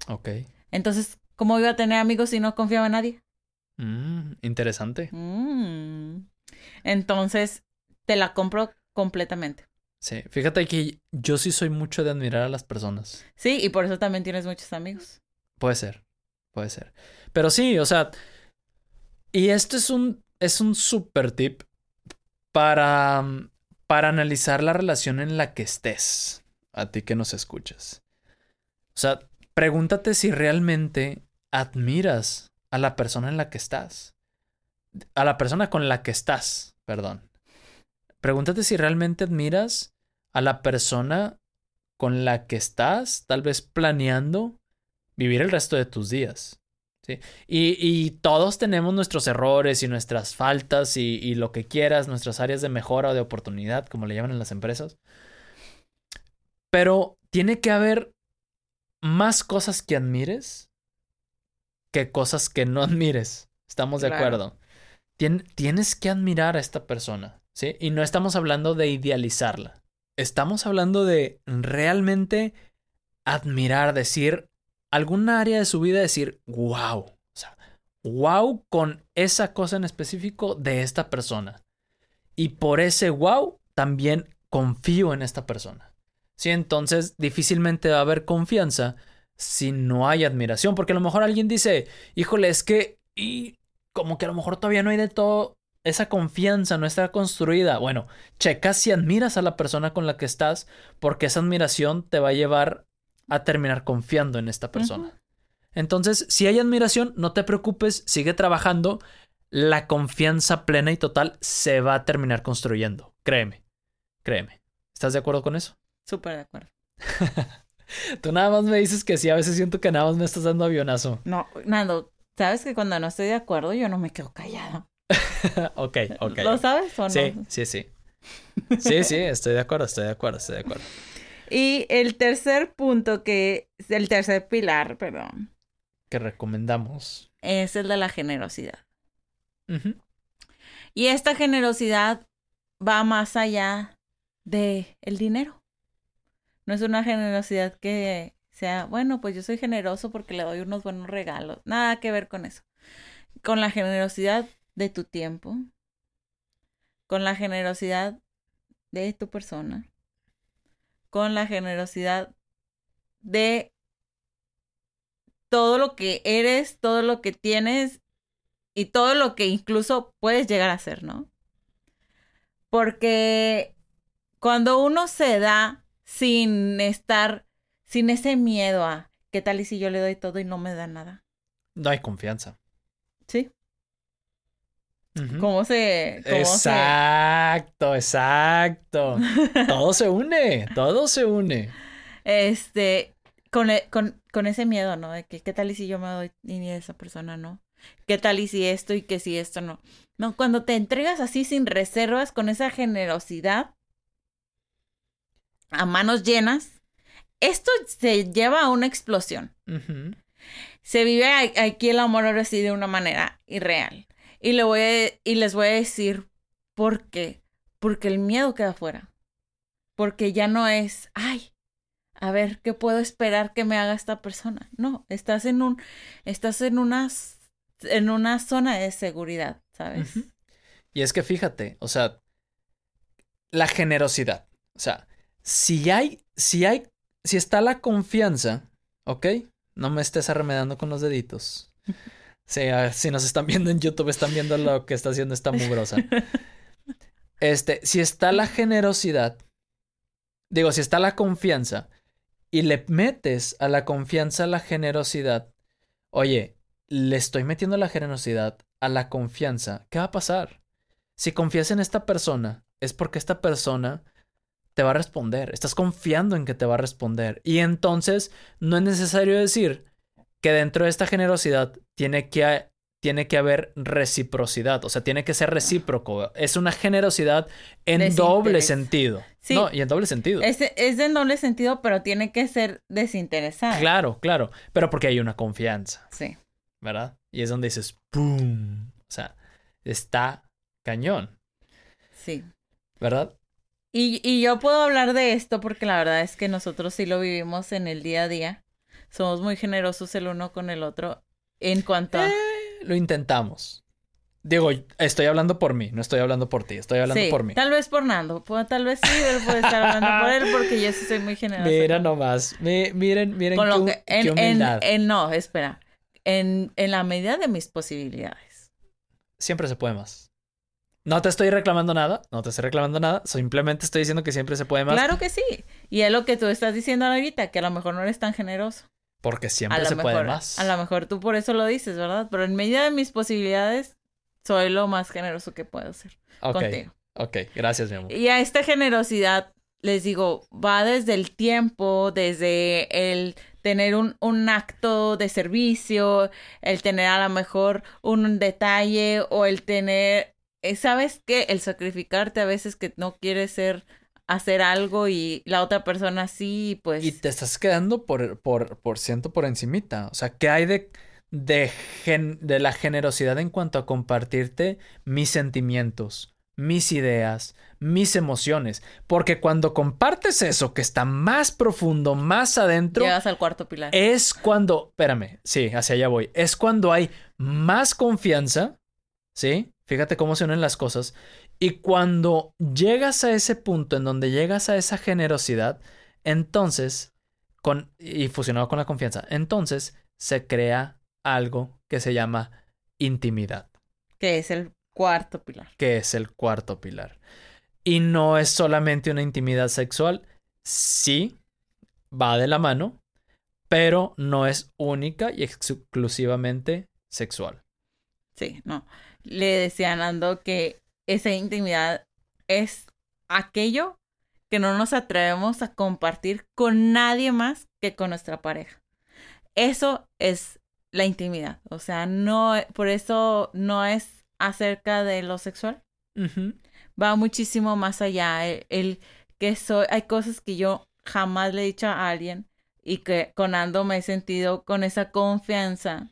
Ok. Entonces, ¿cómo iba a tener amigos si no confiaba en nadie? Mm, interesante. Mm. Entonces, te la compro completamente. Sí, fíjate que yo sí soy mucho de admirar a las personas. Sí, y por eso también tienes muchos amigos. Puede ser, puede ser. Pero sí, o sea, y esto es un, es un super tip para, para analizar la relación en la que estés, a ti que nos escuchas. O sea, pregúntate si realmente admiras a la persona en la que estás. A la persona con la que estás, perdón. Pregúntate si realmente admiras a la persona con la que estás, tal vez planeando vivir el resto de tus días. ¿Sí? Y, todos tenemos nuestros errores y nuestras faltas y, y lo que quieras, nuestras áreas de mejora o de oportunidad, como le llaman en las empresas. Pero tiene que haber más cosas que admires que cosas que no admires. Estamos de acuerdo. tienes que admirar a esta persona. ¿sí? Y no estamos hablando de idealizarla. Estamos hablando de realmente admirar, decir, alguna área de su vida, decir, wow. O sea, wow con esa cosa en específico de esta persona. Y por ese wow también confío en esta persona. Sí, entonces difícilmente va a haber confianza si no hay admiración, porque a lo mejor alguien dice, híjole, es que, y como que a lo mejor todavía no hay de todo esa confianza no está construida. Bueno, checa si admiras a la persona con la que estás, porque esa admiración te va a llevar a terminar confiando en esta persona. Entonces, si hay admiración, no te preocupes, sigue trabajando. La confianza plena y total se va a terminar construyendo. Créeme, créeme. ¿Estás de acuerdo con eso? Súper de acuerdo. Tú nada más me dices que sí, a veces siento que nada más me estás dando avionazo. No, Nando, sabes que cuando no estoy de acuerdo yo no me quedo callada. ok, ok. ¿Lo sabes o no? Sí, sí, sí. Sí, sí, estoy de acuerdo, estoy de acuerdo, estoy de acuerdo. Y el tercer punto que, el tercer pilar, perdón. Que recomendamos. Es el de la generosidad. Y esta generosidad va más allá de el dinero. No es una generosidad que sea, bueno, pues yo soy generoso porque le doy unos buenos regalos. Nada que ver con eso. Con la generosidad de tu tiempo, con la generosidad de tu persona, con la generosidad de todo lo que eres, todo lo que tienes y todo lo que incluso puedes llegar a ser, ¿no? Porque cuando uno se da sin estar, sin ese miedo a, ¿qué tal y si yo le doy todo y no me da nada? No hay confianza. Sí. ¿Cómo se...? exacto, exacto. todo se une, todo se une. Este, con, e, con, con, ese miedo, ¿no? De que, ¿qué tal y si yo me doy y ni esa persona no? ¿Qué tal y si esto y que si esto no? No, cuando te entregas así sin reservas, con esa generosidad, a manos llenas, esto se lleva a una explosión. Se vive aquí el amor ahora sí de una manera irreal. Y, le voy y les voy a decir por qué. Porque el miedo queda fuera. Porque ya no es, ay, a ver, ¿qué puedo esperar que me haga esta persona? No, estás en un, estás en una, en una zona de seguridad, ¿sabes? Y es que fíjate, o sea, la generosidad, o sea, si hay, si hay, si está la confianza, ¿ok? No me estés arremedando con los deditos. Si nos están viendo en YouTube, están viendo lo que está haciendo esta mugrosa. Este, si está la generosidad, digo, si está la confianza y le metes a la confianza la generosidad, oye, le estoy metiendo la generosidad a la confianza, ¿qué va a pasar? Si confías en esta persona, es porque esta persona te va a responder. Estás confiando en que te va a responder. Y entonces no es necesario decir que dentro de esta generosidad tiene que, tiene que haber reciprocidad. O sea, tiene que ser recíproco. Es una generosidad en doble sentido. Sí. No, y en doble sentido. Es, es en doble sentido, pero tiene que ser desinteresada. Claro, claro. Pero porque hay una confianza. Sí. ¿Verdad? Y es donde dices, ¡pum! O sea, está cañón. Sí. ¿Verdad? Y, y yo puedo hablar de esto porque la verdad es que nosotros sí lo vivimos en el día a día. Somos muy generosos el uno con el otro en cuanto a... Eh, lo intentamos. Digo, estoy hablando por mí, no estoy hablando por ti, estoy hablando por mí. Tal vez por Nando, tal vez sí, él puede estar hablando por él porque yo sí soy muy generoso. Mira nomás, miren, miren qué, en, no, espera, en, en la medida de mis posibilidades. Siempre se puede más. No te estoy reclamando nada, no te estoy reclamando nada, simplemente estoy diciendo que siempre se puede más. Claro que sí. Y es lo que tú estás diciendo ahorita, que a lo mejor no eres tan generoso. Porque siempre se puede más. A lo mejor tú por eso lo dices, ¿verdad? Pero en medida de mis posibilidades, soy lo más generoso que puedo ser. Ok. Contigo. Ok, gracias, mi amor. Y a esta generosidad, les digo, va desde el tiempo, desde el tener un, un, acto de servicio, el tener a lo mejor un detalle o el tener eh, ¿sabes qué? El sacrificarte a veces que no quieres ser hacer algo y la otra persona sí, pues... Y te estás quedando por, por, por ciento por encimita. O sea, ¿qué hay de, de, de la generosidad en cuanto a compartirte mis sentimientos, mis ideas, mis emociones? Porque cuando compartes eso que está más profundo, más adentro... Llegas al cuarto pilar. Es cuando... Espérame, sí, hacia allá voy. Es cuando hay más confianza, ¿sí? Fíjate cómo se unen las cosas. Y cuando llegas a ese punto en donde llegas a esa generosidad, entonces, con, y fusionado con la confianza, entonces se crea algo que se llama intimidad. Que es el cuarto pilar. Que es el cuarto pilar. Y no es solamente una intimidad sexual, sí, va de la mano, pero no es única y exclusivamente sexual. Sí, no le decía a Nando que esa intimidad es aquello que no nos atrevemos a compartir con nadie más que con nuestra pareja. Eso es la intimidad. O sea, no, por eso no es acerca de lo sexual. Va muchísimo más allá. El, que soy, hay cosas que yo jamás le he dicho a alguien y que con Ando me he sentido con esa confianza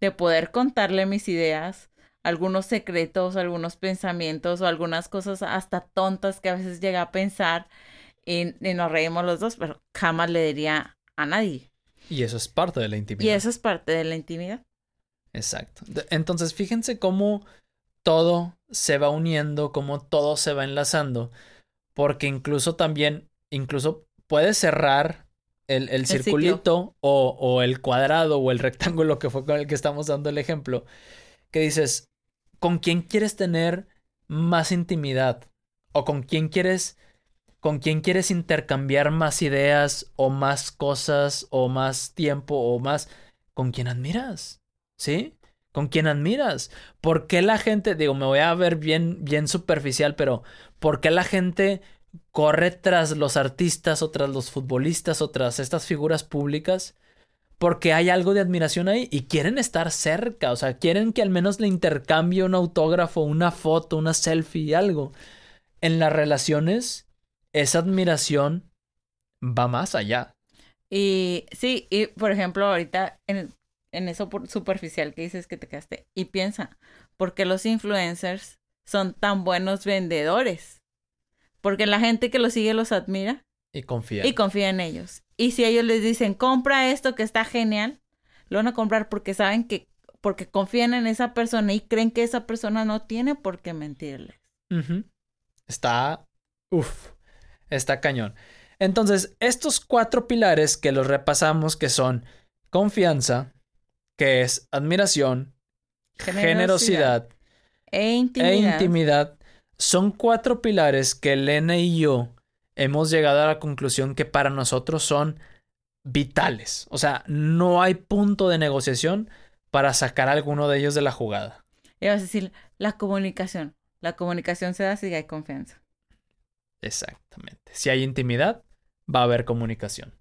de poder contarle mis ideas, algunos secretos, algunos pensamientos o algunas cosas hasta tontas que a veces llega a pensar y, nos reímos los dos, pero jamás le diría a nadie. Y eso es parte de la intimidad. Y eso es parte de la intimidad. Exacto. Entonces, fíjense cómo todo se va uniendo, cómo todo se va enlazando, porque incluso también, incluso puedes cerrar el, el circulito o, o el cuadrado o el rectángulo que fue con el que estamos dando el ejemplo, que dices, ¿con quién quieres tener más intimidad? ¿O con quién quieres, con quién quieres intercambiar más ideas o más cosas o más tiempo o más, con quién admiras? ¿Sí? ¿Con quién admiras? ¿Por qué la gente, digo, me voy a ver bien, bien superficial, pero ¿por qué la gente corre tras los artistas o tras los futbolistas o tras estas figuras públicas? Porque hay algo de admiración ahí y quieren estar cerca, o sea, quieren que al menos le intercambie un autógrafo, una foto, una selfie, algo. En las relaciones, esa admiración va más allá. Y sí, y por ejemplo, ahorita en, en eso superficial que dices que te quedaste, y piensa, ¿por qué los influencers son tan buenos vendedores? Porque la gente que los sigue los admira Y confía. y confía en ellos. Y si ellos les dicen, compra esto que está genial, lo van a comprar porque saben que, porque confían en esa persona y creen que esa persona no tiene por qué mentirles. Está. Uf. Está cañón. Entonces, estos cuatro pilares que los repasamos, que son confianza, que es admiración, generosidad, E intimidad. e intimidad, son cuatro pilares que Elena y yo hemos llegado a la conclusión que para nosotros son vitales. O sea, no hay punto de negociación para sacar alguno de ellos de la jugada. Y vas a decir, la comunicación. La comunicación se da si hay confianza. Exactamente. Si hay intimidad, va a haber comunicación.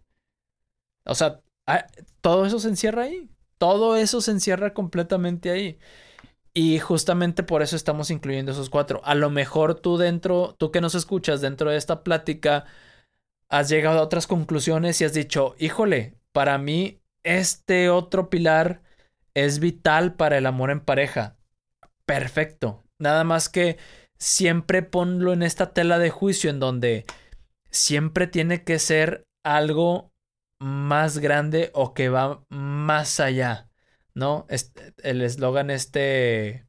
O sea, ah, todo eso se encierra ahí. Todo eso se encierra completamente ahí. Y justamente por eso estamos incluyendo esos cuatro. A lo mejor tú dentro, tú que nos escuchas dentro de esta plática, has llegado a otras conclusiones y has dicho, híjole, para mí este otro pilar es vital para el amor en pareja. Perfecto. Nada más que siempre ponlo en esta tela de juicio en donde siempre tiene que ser algo más grande o que va más allá, ¿no? Este- el eslogan este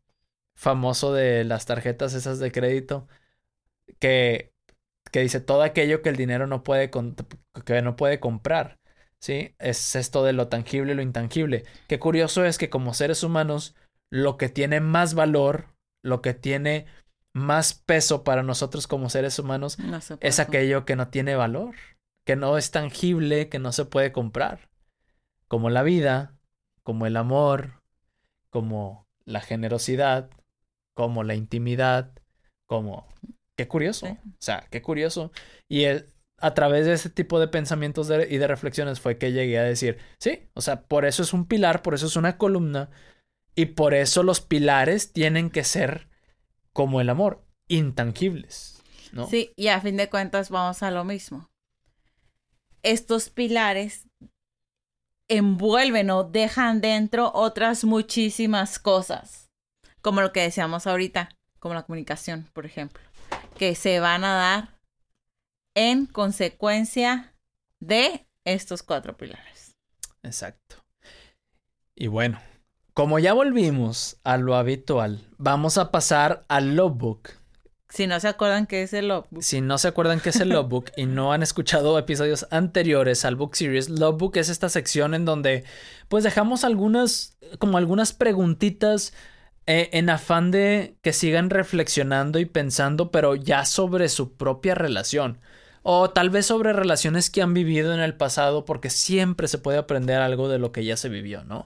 famoso de las tarjetas esas de crédito que, que dice todo aquello que el dinero no puede, con- que no puede comprar, ¿sí? Es esto de lo tangible y lo intangible. Qué curioso es que como seres humanos, lo que tiene más valor, lo que tiene más peso para nosotros como seres humanos No es aquello que no tiene valor, que no es tangible, que no se puede comprar, como la vida, como el amor, como la generosidad, como la intimidad, como... Qué curioso, Sí. o sea, qué curioso. Y el- a través de ese tipo de pensamientos de- y de reflexiones fue que llegué a decir, sí, o sea, por eso es un pilar, por eso es una columna, y por eso los pilares tienen que ser como el amor, intangibles, ¿no? Sí, y a fin de cuentas vamos a lo mismo. Estos pilares envuelven o dejan dentro otras muchísimas cosas, como lo que decíamos ahorita, como la comunicación, por ejemplo, que se van a dar en consecuencia de estos cuatro pilares. Exacto. Y bueno, como ya volvimos a lo habitual, vamos a pasar al logbook. Si no se acuerdan que es el logbook, Si no se acuerdan qué es el logbook y no han escuchado episodios anteriores al book series, logbook es esta sección en donde pues dejamos algunas como algunas preguntitas eh, en afán de que sigan reflexionando y pensando, pero ya sobre su propia relación. O tal vez sobre relaciones que han vivido en el pasado, porque siempre se puede aprender algo de lo que ya se vivió, ¿no?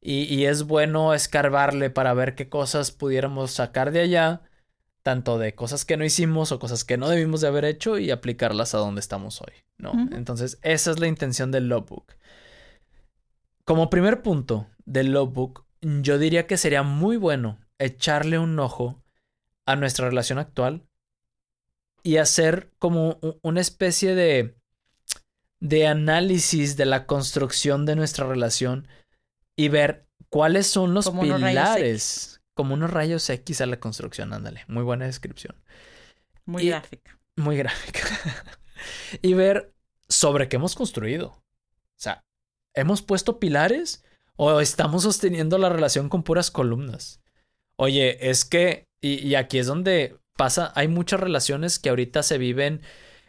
Y, y es bueno escarbarle para ver qué cosas pudiéramos sacar de allá, tanto de cosas que no hicimos o cosas que no debimos de haber hecho y aplicarlas a donde estamos hoy, ¿no? Entonces, esa es la intención del logbook. Como primer punto del logbook, yo diría que sería muy bueno echarle un ojo a nuestra relación actual y hacer como una especie de de análisis de la construcción de nuestra relación y ver cuáles son los Como pilares, como unos rayos X a la construcción, ándale, muy buena descripción, muy Y- gráfica. muy gráfica. y ver sobre qué hemos construido. O sea, ¿hemos puesto pilares o estamos sosteniendo la relación con puras columnas? Oye, es que, y, y aquí es donde pasa, hay muchas relaciones que ahorita se viven,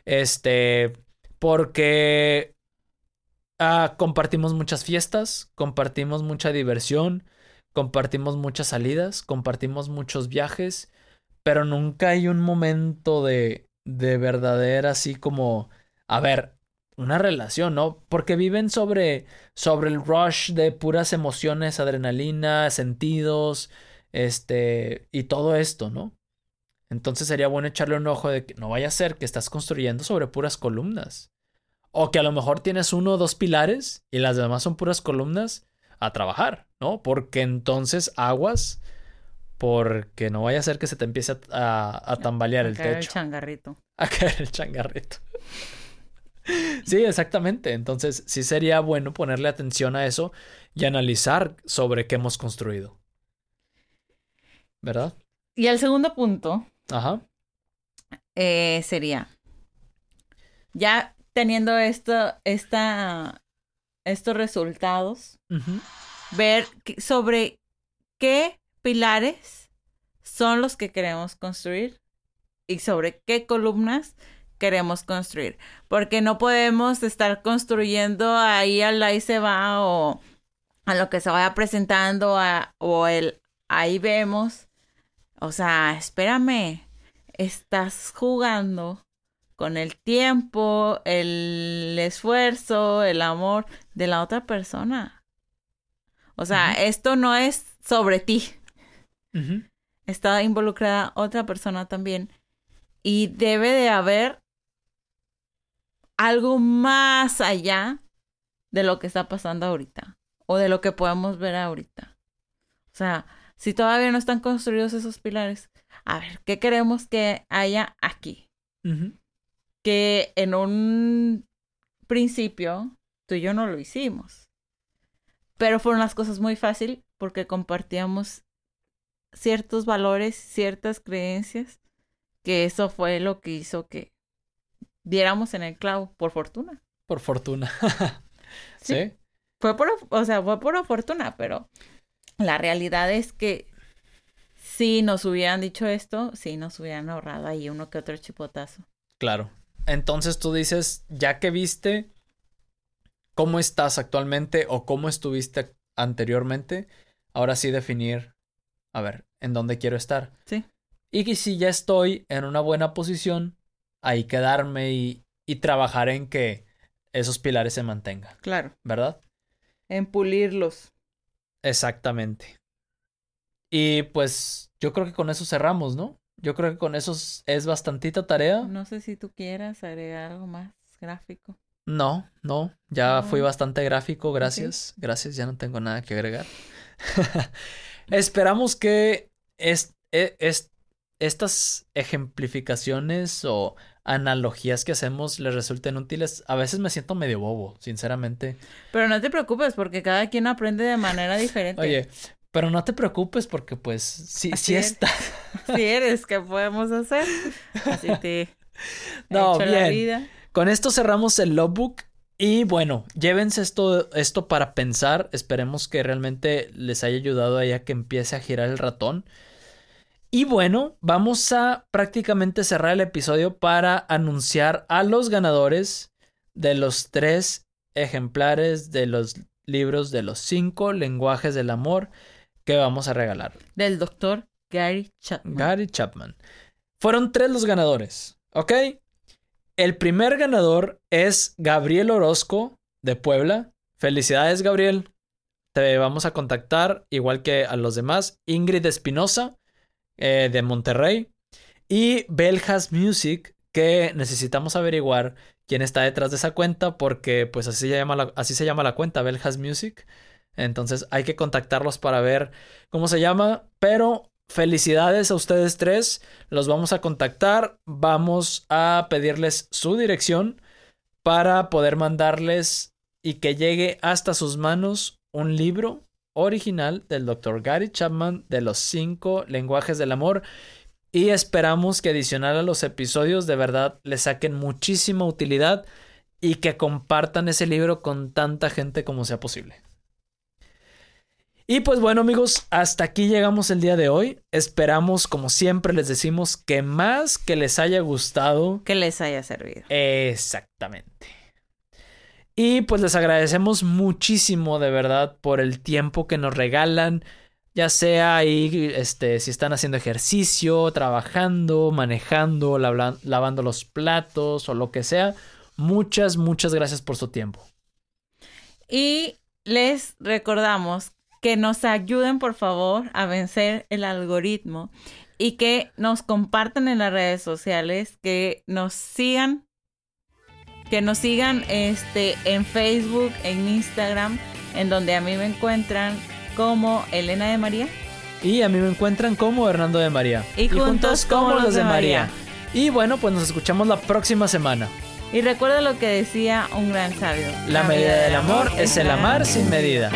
este, Porque ah, compartimos muchas fiestas, compartimos mucha diversión, compartimos muchas salidas, compartimos muchos viajes, pero nunca hay un momento de, de verdadera así como, a ver, una relación, ¿no? Porque viven sobre, sobre el rush de puras emociones, adrenalina, sentidos, este, y todo esto, ¿no? Entonces sería bueno echarle un ojo de que no vaya a ser que estás construyendo sobre puras columnas. O que a lo mejor tienes uno o dos pilares y las demás son puras columnas a trabajar, ¿no? Porque entonces aguas, porque no vaya a ser que se te empiece a, tambalear el techo. el changarrito. A caer el changarrito. sí, exactamente. Entonces sí sería bueno ponerle atención a eso y analizar sobre qué hemos construido. ¿Verdad? Y el segundo punto Ajá. Eh, sería, ya teniendo esto, esta, estos resultados, ver sobre qué pilares son los que queremos construir y sobre qué columnas queremos construir. Porque no podemos estar construyendo ahí al ahí se va o a lo que se vaya presentando o el ahí vemos o sea, espérame, estás jugando con el tiempo, el esfuerzo, el amor de la otra persona. O sea, esto no es sobre ti. Está involucrada otra persona también. Y debe de haber algo más allá de lo que está pasando ahorita. O de lo que podemos ver ahorita. O sea, si todavía no están construidos esos pilares, a ver, ¿qué queremos que haya aquí? Que en un principio tú y yo no lo hicimos. Pero fueron las cosas muy fácil porque compartíamos ciertos valores, ciertas creencias, que eso fue lo que hizo que diéramos en el clavo, por fortuna. Por fortuna. ¿Sí? Fue por, o sea, fue por fortuna, pero la realidad es que si nos hubieran dicho esto, sí nos hubieran ahorrado ahí uno que otro chipotazo. Claro. Entonces tú dices, ya que viste cómo estás actualmente o cómo estuviste anteriormente, ahora sí definir, a ver, en dónde quiero estar. Sí. Y que si ya estoy en una buena posición, ahí quedarme y, y trabajar en que esos pilares se mantengan. Claro. ¿Verdad? En pulirlos. Exactamente. Y pues yo creo que con eso cerramos, ¿no? Yo creo que con eso es bastantita tarea. No sé si tú quieras agregar algo más gráfico. No, no, ya fui bastante gráfico, gracias. Gracias, ya no tengo nada que agregar. Esperamos que es, e, es, estas ejemplificaciones o analogías que hacemos les resulten útiles. A veces me siento medio bobo, sinceramente. Pero no te preocupes porque cada quien aprende de manera diferente. Oye, pero no te preocupes porque pues sí, sí está. Sí eres, ¿qué podemos hacer? Así te... No, bien. Con esto cerramos el logbook. Y bueno, llévense esto, esto para pensar. Esperemos que realmente les haya ayudado a que empiece a girar el ratón. Y bueno, vamos a prácticamente cerrar el episodio para anunciar a los ganadores de los tres ejemplares de los libros de los cinco lenguajes del amor que vamos a regalar. Del doctor Gary Chapman. Gary Chapman. Fueron tres los ganadores, ¿ok? El primer ganador es Gabriel Orozco de Puebla. Felicidades, Gabriel. Te vamos a contactar, igual que a los demás. Ingrid Espinosa eh, de Monterrey. Y Beljas Music, que necesitamos averiguar quién está detrás de esa cuenta, porque pues así se llama la, así se llama la cuenta, Beljas Music. Entonces hay que contactarlos para ver cómo se llama. Pero felicidades a ustedes tres. Los vamos a contactar. Vamos a pedirles su dirección para poder mandarles y que llegue hasta sus manos un libro original del Dr. Gary Chapman de los cinco lenguajes del amor. Y esperamos que adicional a los episodios de verdad le saquen muchísima utilidad y que compartan ese libro con tanta gente como sea posible. Y pues bueno amigos, hasta aquí llegamos el día de hoy. Esperamos, como siempre les decimos, que más que les haya gustado. Que les haya servido. Exactamente. Y pues les agradecemos muchísimo de verdad por el tiempo que nos regalan. Ya sea ahí, este, si están haciendo ejercicio, trabajando, manejando, lavando los platos o lo que sea. Muchas, muchas gracias por su tiempo. Y les recordamos que nos ayuden por favor a vencer el algoritmo y que nos compartan en las redes sociales, que nos sigan, que nos sigan este, en Facebook, en Instagram, en donde a mí me encuentran como Elena de María. Y a mí me encuentran como Hernando de María. Y, juntos, como los de María. Y bueno, pues nos escuchamos la próxima semana. Y recuerda lo que decía un gran sabio. La, medida del amor es el amar sin medida.